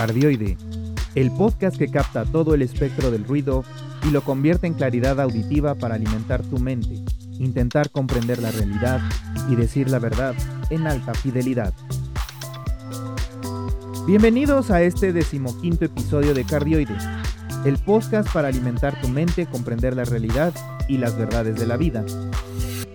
Cardioide, el podcast que capta todo el espectro del ruido y lo convierte en claridad auditiva para alimentar tu mente, intentar comprender la realidad y decir la verdad en alta fidelidad. Bienvenidos a este decimoquinto episodio de Cardioide, el podcast para alimentar tu mente, comprender la realidad y las verdades de la vida.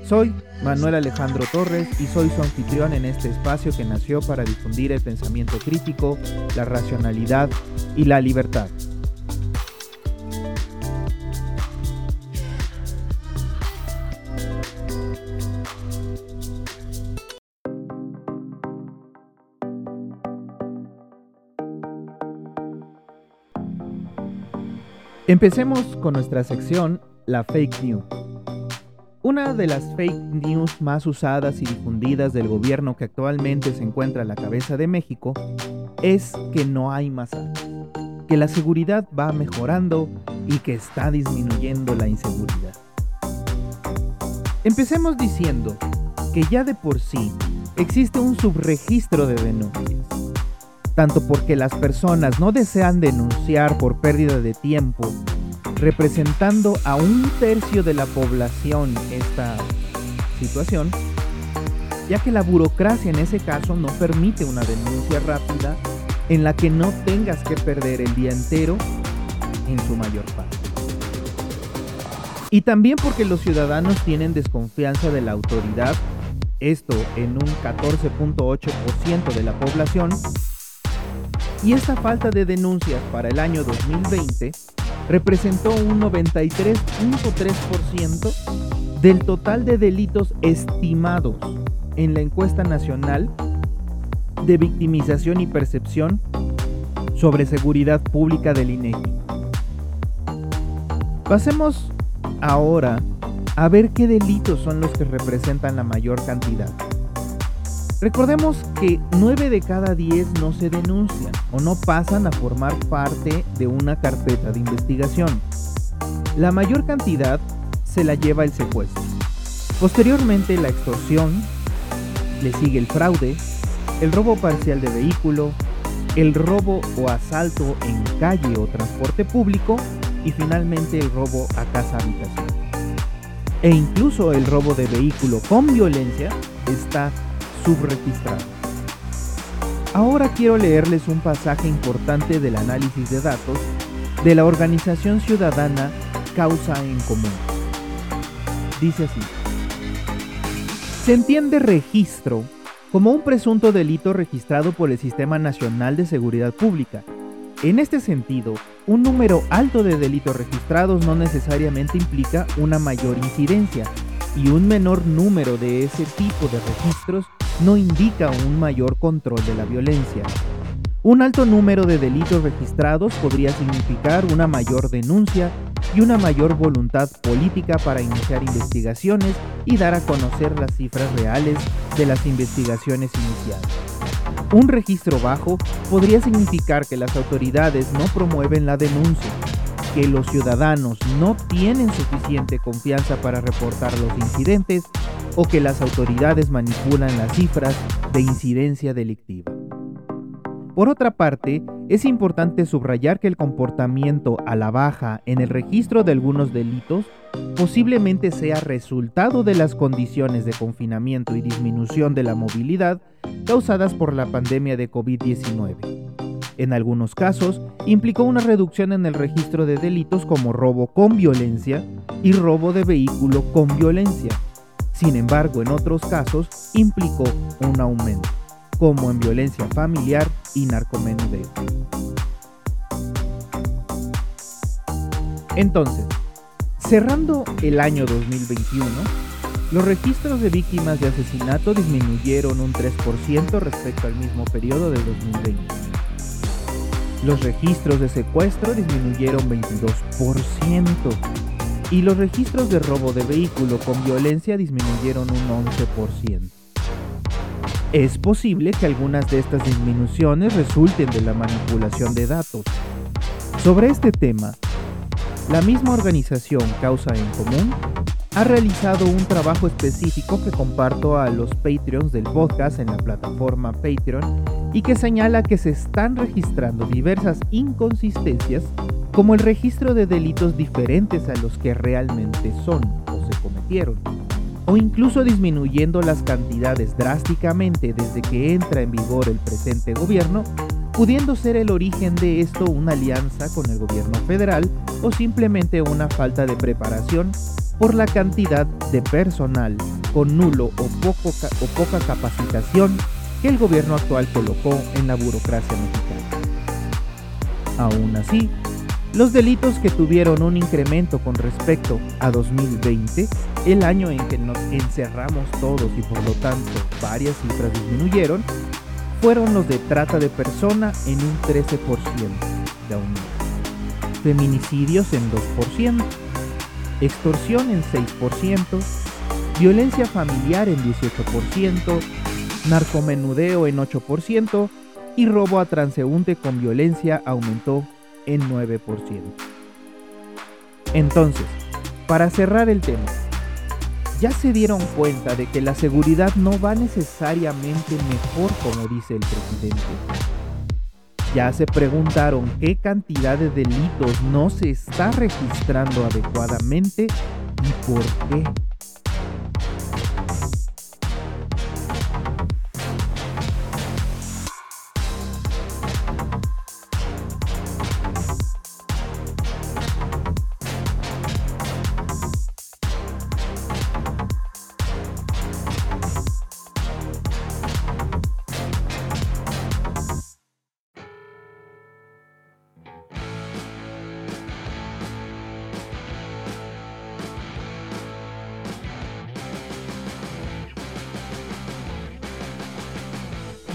Soy Manuel Alejandro Torres y soy su anfitrión en este espacio que nació para difundir el pensamiento crítico, la racionalidad y la libertad. Empecemos con nuestra sección, la fake news. Una de las fake news más usadas y difundidas del gobierno que actualmente se encuentra a la cabeza de México es que no hay más que la seguridad va mejorando y que está disminuyendo la inseguridad. Empecemos diciendo que ya de por sí existe un subregistro de denuncias, tanto porque las personas no desean denunciar por pérdida de tiempo representando a un tercio de la población esta situación, ya que la burocracia en ese caso no permite una denuncia rápida en la que no tengas que perder el día entero en su mayor parte. Y también porque los ciudadanos tienen desconfianza de la autoridad, esto en un 14.8% de la población, y esta falta de denuncias para el año 2020 representó un 93.3% del total de delitos estimados en la encuesta nacional de victimización y percepción sobre seguridad pública del INEGI. Pasemos ahora a ver qué delitos son los que representan la mayor cantidad. Recordemos que 9 de cada 10 no se denuncian o no pasan a formar parte de una carpeta de investigación. La mayor cantidad se la lleva el secuestro. Posteriormente la extorsión, le sigue el fraude, el robo parcial de vehículo, el robo o asalto en calle o transporte público y finalmente el robo a casa habitación. E incluso el robo de vehículo con violencia está subregistrado. Ahora quiero leerles un pasaje importante del análisis de datos de la organización ciudadana Causa en Común. Dice así. Se entiende registro como un presunto delito registrado por el Sistema Nacional de Seguridad Pública. En este sentido, un número alto de delitos registrados no necesariamente implica una mayor incidencia, y un menor número de ese tipo de registros no indica un mayor control de la violencia. Un alto número de delitos registrados podría significar una mayor denuncia y una mayor voluntad política para iniciar investigaciones y dar a conocer las cifras reales de las investigaciones iniciadas. Un registro bajo podría significar que las autoridades no promueven la denuncia, que los ciudadanos no tienen suficiente confianza para reportar los incidentes o que las autoridades manipulan las cifras de incidencia delictiva. Por otra parte, es importante subrayar que el comportamiento a la baja en el registro de algunos delitos posiblemente sea resultado de las condiciones de confinamiento y disminución de la movilidad causadas por la pandemia de COVID-19. En algunos casos, implicó una reducción en el registro de delitos como robo con violencia y robo de vehículo con violencia. Sin embargo, en otros casos, implicó un aumento, como en violencia familiar y narcomenudeo. Entonces, cerrando el año 2021, los registros de víctimas de asesinato disminuyeron un 3% respecto al mismo periodo de 2020. Los registros de secuestro disminuyeron 22% y los registros de robo de vehículo con violencia disminuyeron un 11%. Es posible que algunas de estas disminuciones resulten de la manipulación de datos. Sobre este tema, la misma organización Causa en Común ha realizado un trabajo específico que comparto a los Patreons del podcast en la plataforma Patreon y que señala que se están registrando diversas inconsistencias como el registro de delitos diferentes a los que realmente son o se cometieron, o incluso disminuyendo las cantidades drásticamente desde que entra en vigor el presente gobierno, pudiendo ser el origen de esto una alianza con el gobierno federal o simplemente una falta de preparación por la cantidad de personal con nulo o, poco o poca capacitación que el gobierno actual colocó en la burocracia mexicana. Aún así, los delitos que tuvieron un incremento con respecto a 2020, el año en que nos encerramos todos y por lo tanto varias cifras disminuyeron, fueron los de trata de persona en un 13% de aumento, feminicidios en 2%, extorsión en 6%, violencia familiar en 18%, narcomenudeo en 8% y robo a transeúnte con violencia aumentó en 9%. Entonces, para cerrar el tema, ya se dieron cuenta de que la seguridad no va necesariamente mejor como dice el presidente. Ya se preguntaron qué cantidad de delitos no se está registrando adecuadamente y por qué.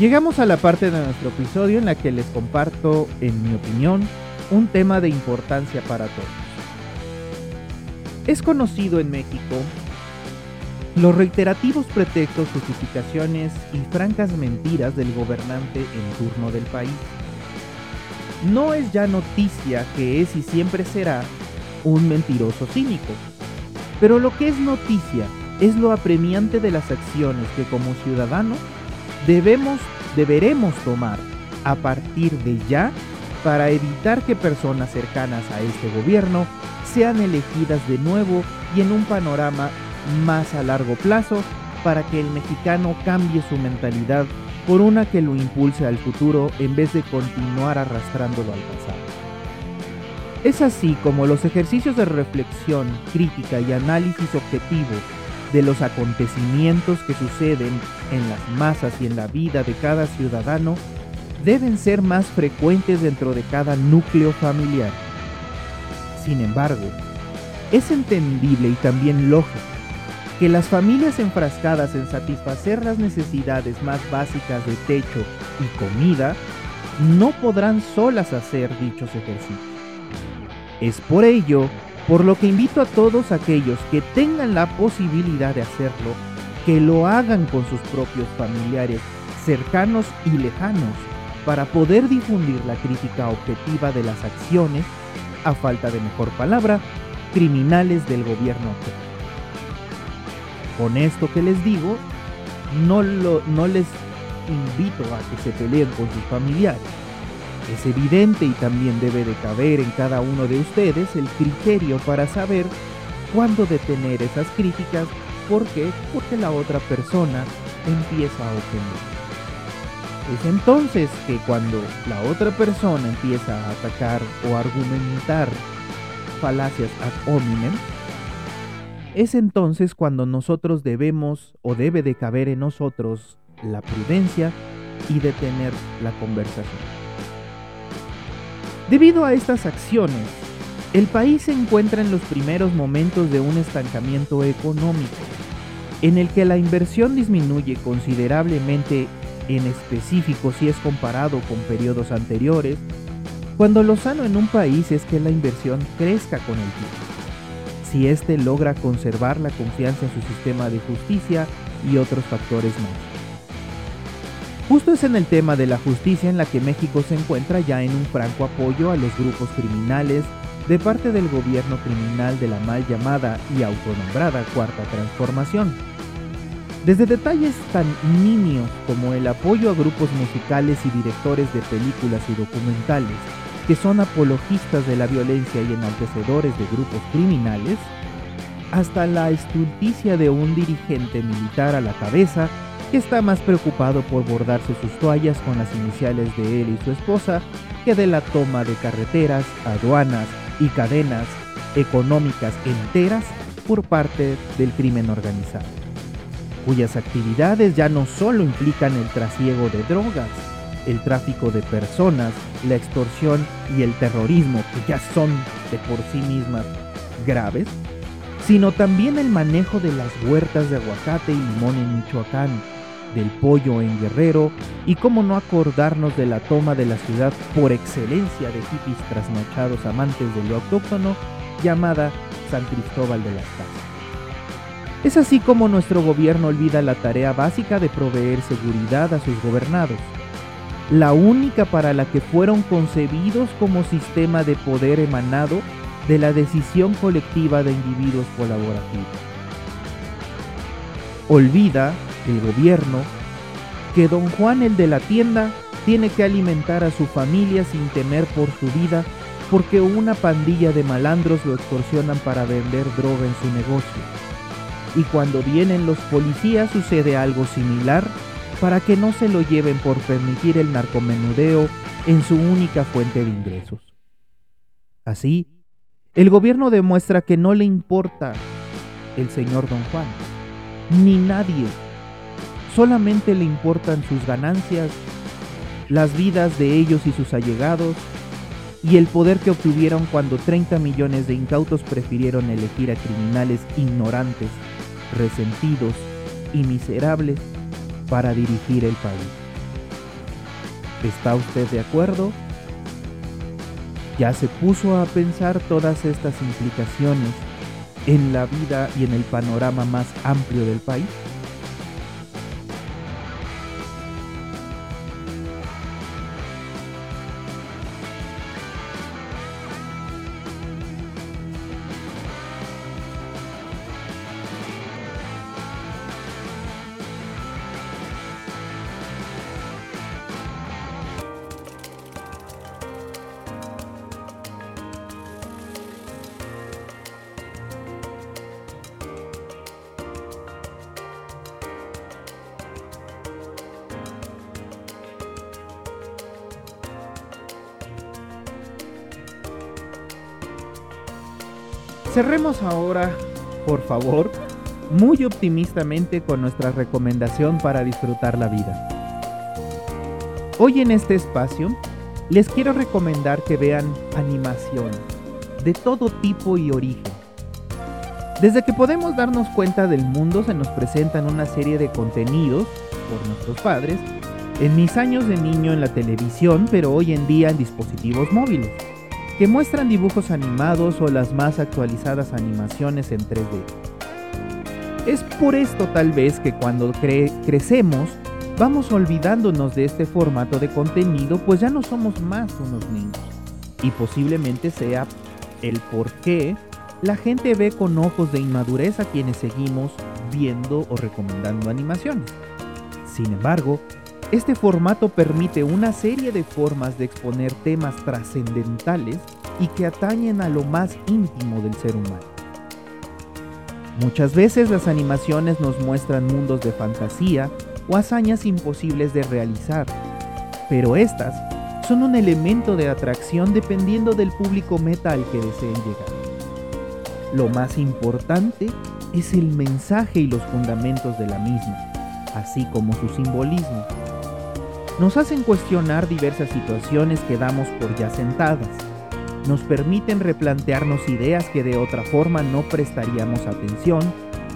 Llegamos a la parte de nuestro episodio en la que les comparto, en mi opinión, un tema de importancia para todos. Es conocido en México los reiterativos pretextos, justificaciones y francas mentiras del gobernante en turno del país. No es ya noticia que es y siempre será un mentiroso cínico, pero lo que es noticia es lo apremiante de las acciones que como ciudadanos debemos, deberemos tomar a partir de ya para evitar que personas cercanas a este gobierno sean elegidas de nuevo y en un panorama más a largo plazo para que el mexicano cambie su mentalidad por una que lo impulse al futuro en vez de continuar arrastrándolo al pasado. Es así como los ejercicios de reflexión, crítica y análisis objetivo de los acontecimientos que suceden en las masas y en la vida de cada ciudadano deben ser más frecuentes dentro de cada núcleo familiar. Sin embargo, es entendible y también lógico que las familias enfrascadas en satisfacer las necesidades más básicas de techo y comida no podrán solas hacer dichos ejercicios. Es por ello por lo que invito a todos aquellos que tengan la posibilidad de hacerlo, que lo hagan con sus propios familiares cercanos y lejanos para poder difundir la crítica objetiva de las acciones, a falta de mejor palabra, criminales del gobierno. Con esto que les digo, no, lo, no les invito a que se peleen con sus familiares es evidente y también debe de caber en cada uno de ustedes el criterio para saber cuándo detener esas críticas. ¿Por qué? Porque la otra persona empieza a ofender. Es entonces que cuando la otra persona empieza a atacar o argumentar falacias ad hominem, es entonces cuando nosotros debemos o debe de caber en nosotros la prudencia y detener la conversación. Debido a estas acciones, el país se encuentra en los primeros momentos de un estancamiento económico, en el que la inversión disminuye considerablemente, en específico si es comparado con periodos anteriores, cuando lo sano en un país es que la inversión crezca con el tiempo, si éste logra conservar la confianza en su sistema de justicia y otros factores más. Justo es en el tema de la justicia en la que México se encuentra ya en un franco apoyo a los grupos criminales de parte del gobierno criminal de la mal llamada y autonombrada Cuarta Transformación. Desde detalles tan nimios como el apoyo a grupos musicales y directores de películas y documentales que son apologistas de la violencia y enaltecedores de grupos criminales, hasta la estulticia de un dirigente militar a la cabeza que está más preocupado por bordarse sus toallas con las iniciales de él y su esposa que de la toma de carreteras, aduanas y cadenas económicas enteras por parte del crimen organizado, cuyas actividades ya no solo implican el trasiego de drogas, el tráfico de personas, la extorsión y el terrorismo, que ya son de por sí mismas graves, sino también el manejo de las huertas de aguacate y limón en Michoacán, del pollo en Guerrero y cómo no acordarnos de la toma de la ciudad por excelencia de hippies trasnochados amantes de lo autóctono llamada San Cristóbal de las Casas. Es así como nuestro gobierno olvida la tarea básica de proveer seguridad a sus gobernados, la única para la que fueron concebidos como sistema de poder emanado de la decisión colectiva de individuos colaborativos. Olvida el gobierno, que don Juan el de la tienda tiene que alimentar a su familia sin temer por su vida porque una pandilla de malandros lo extorsionan para vender droga en su negocio. Y cuando vienen los policías sucede algo similar para que no se lo lleven por permitir el narcomenudeo en su única fuente de ingresos. Así, el gobierno demuestra que no le importa el señor don Juan, ni nadie solamente le importan sus ganancias, las vidas de ellos y sus allegados, y el poder que obtuvieron cuando 30 millones de incautos prefirieron elegir a criminales ignorantes, resentidos y miserables para dirigir el país. ¿Está usted de acuerdo? ¿Ya se puso a pensar todas estas implicaciones en la vida y en el panorama más amplio del país? Cerremos ahora, por favor, muy optimistamente con nuestra recomendación para disfrutar la vida. Hoy en este espacio les quiero recomendar que vean animación de todo tipo y origen. Desde que podemos darnos cuenta del mundo se nos presentan una serie de contenidos por nuestros padres, en mis años de niño en la televisión, pero hoy en día en dispositivos móviles que muestran dibujos animados o las más actualizadas animaciones en 3D. Es por esto tal vez que cuando crecemos vamos olvidándonos de este formato de contenido pues ya no somos más unos niños. Y posiblemente sea el por qué la gente ve con ojos de inmadurez a quienes seguimos viendo o recomendando animaciones. Sin embargo, este formato permite una serie de formas de exponer temas trascendentales y que atañen a lo más íntimo del ser humano. Muchas veces las animaciones nos muestran mundos de fantasía o hazañas imposibles de realizar, pero estas son un elemento de atracción dependiendo del público meta al que deseen llegar. Lo más importante es el mensaje y los fundamentos de la misma, así como su simbolismo nos hacen cuestionar diversas situaciones que damos por ya sentadas. Nos permiten replantearnos ideas que de otra forma no prestaríamos atención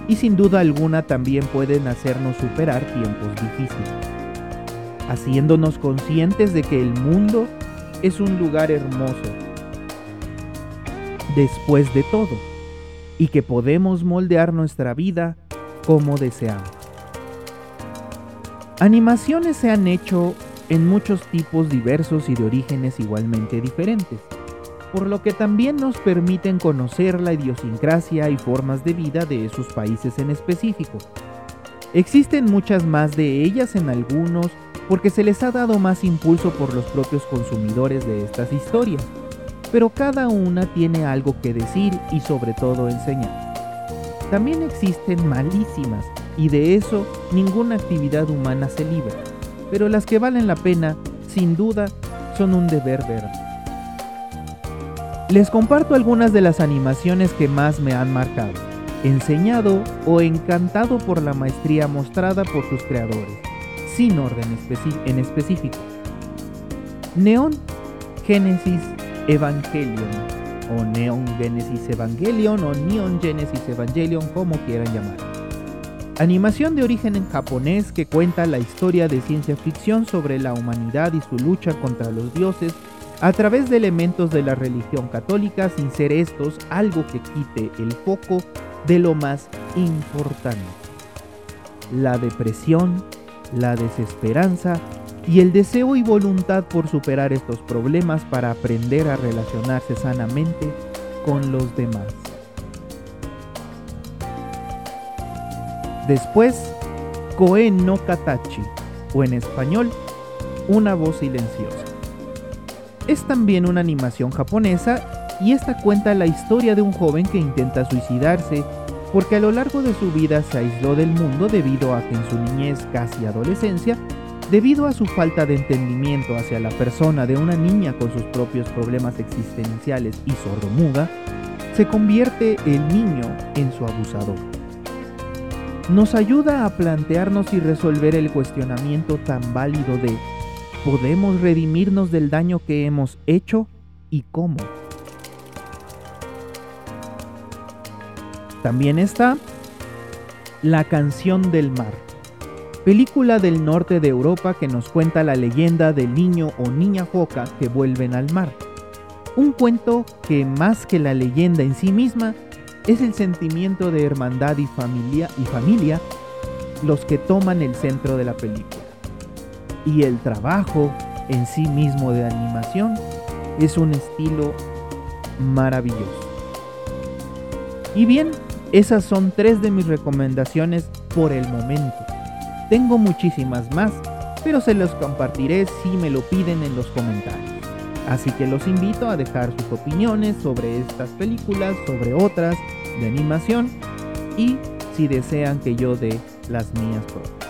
y sin duda alguna también pueden hacernos superar tiempos difíciles, haciéndonos conscientes de que el mundo es un lugar hermoso después de todo y que podemos moldear nuestra vida como deseamos. Animaciones se han hecho en muchos tipos diversos y de orígenes igualmente diferentes. por lo que también nos permiten conocer la idiosincrasia y formas de vida de esos países en específico. Existen muchas más de ellas en algunos porque se les ha dado más impulso por los propios consumidores de estas historias, pero cada una tiene algo que decir y sobre todo enseñar. También existen malísimas y de eso ninguna actividad humana se libra, pero las que valen la pena, sin duda, son un deber ver. Les comparto algunas de las animaciones que más me han marcado, enseñado o encantado por la maestría mostrada por sus creadores, sin orden en específico. Neon Genesis Evangelion o Neon Genesis Evangelion o Neon Genesis Evangelion como quieran llamar. Animación de origen en japonés que cuenta la historia de ciencia ficción sobre la humanidad y su lucha contra los dioses a través de elementos de la religión católica sin ser estos algo que quite el foco de lo más importante. La depresión, la desesperanza y el deseo y voluntad por superar estos problemas para aprender a relacionarse sanamente con los demás. Después, Koen no Katachi, o en español, una voz silenciosa. Es también una animación japonesa y esta cuenta la historia de un joven que intenta suicidarse porque a lo largo de su vida se aisló del mundo debido a que en su niñez casi adolescencia Debido a su falta de entendimiento hacia la persona de una niña con sus propios problemas existenciales y sordomuda, se convierte el niño en su abusador. Nos ayuda a plantearnos y resolver el cuestionamiento tan válido de ¿podemos redimirnos del daño que hemos hecho y cómo? También está la canción del mar película del norte de Europa que nos cuenta la leyenda del niño o niña foca que vuelven al mar. Un cuento que más que la leyenda en sí misma es el sentimiento de hermandad y familia, y familia los que toman el centro de la película. Y el trabajo en sí mismo de animación es un estilo maravilloso. Y bien, esas son tres de mis recomendaciones por el momento. Tengo muchísimas más, pero se los compartiré si me lo piden en los comentarios. Así que los invito a dejar sus opiniones sobre estas películas, sobre otras de animación y si desean que yo dé las mías propias.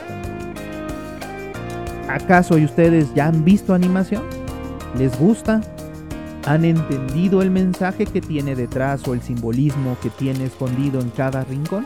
¿Acaso ustedes ya han visto animación? ¿Les gusta? ¿Han entendido el mensaje que tiene detrás o el simbolismo que tiene escondido en cada rincón?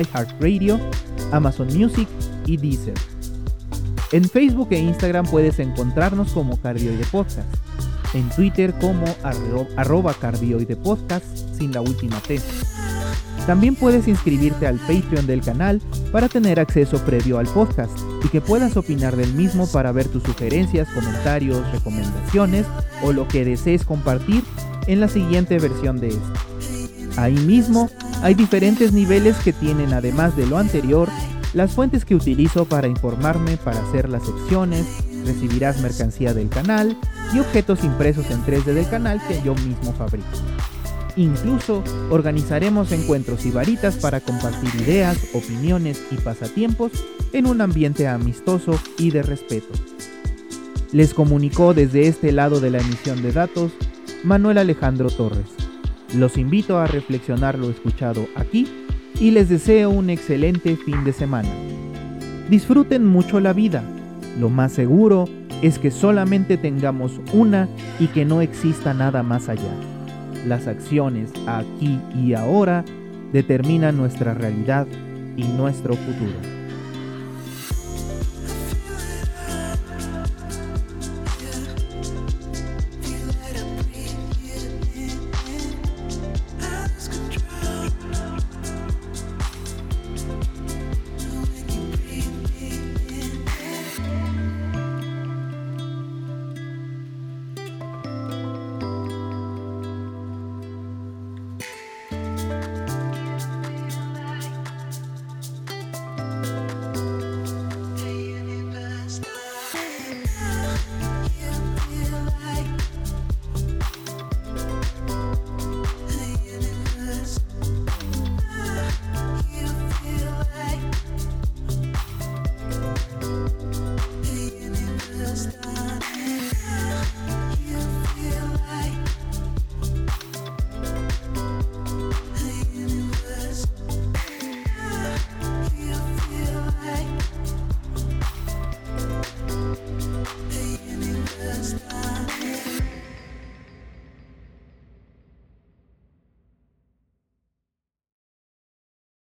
iHeartRadio Amazon Music y Deezer. En Facebook e Instagram puedes encontrarnos como Cardioide Podcast. En Twitter como arroba Cardioide Podcast sin la última T. También puedes inscribirte al Patreon del canal para tener acceso previo al podcast y que puedas opinar del mismo para ver tus sugerencias, comentarios, recomendaciones o lo que desees compartir en la siguiente versión de este. Ahí mismo hay diferentes niveles que tienen, además de lo anterior, las fuentes que utilizo para informarme para hacer las secciones, recibirás mercancía del canal y objetos impresos en 3D del canal que yo mismo fabrico. Incluso organizaremos encuentros y varitas para compartir ideas, opiniones y pasatiempos en un ambiente amistoso y de respeto. Les comunicó desde este lado de la emisión de datos Manuel Alejandro Torres. Los invito a reflexionar lo escuchado aquí y les deseo un excelente fin de semana. Disfruten mucho la vida. Lo más seguro es que solamente tengamos una y que no exista nada más allá. Las acciones aquí y ahora determinan nuestra realidad y nuestro futuro.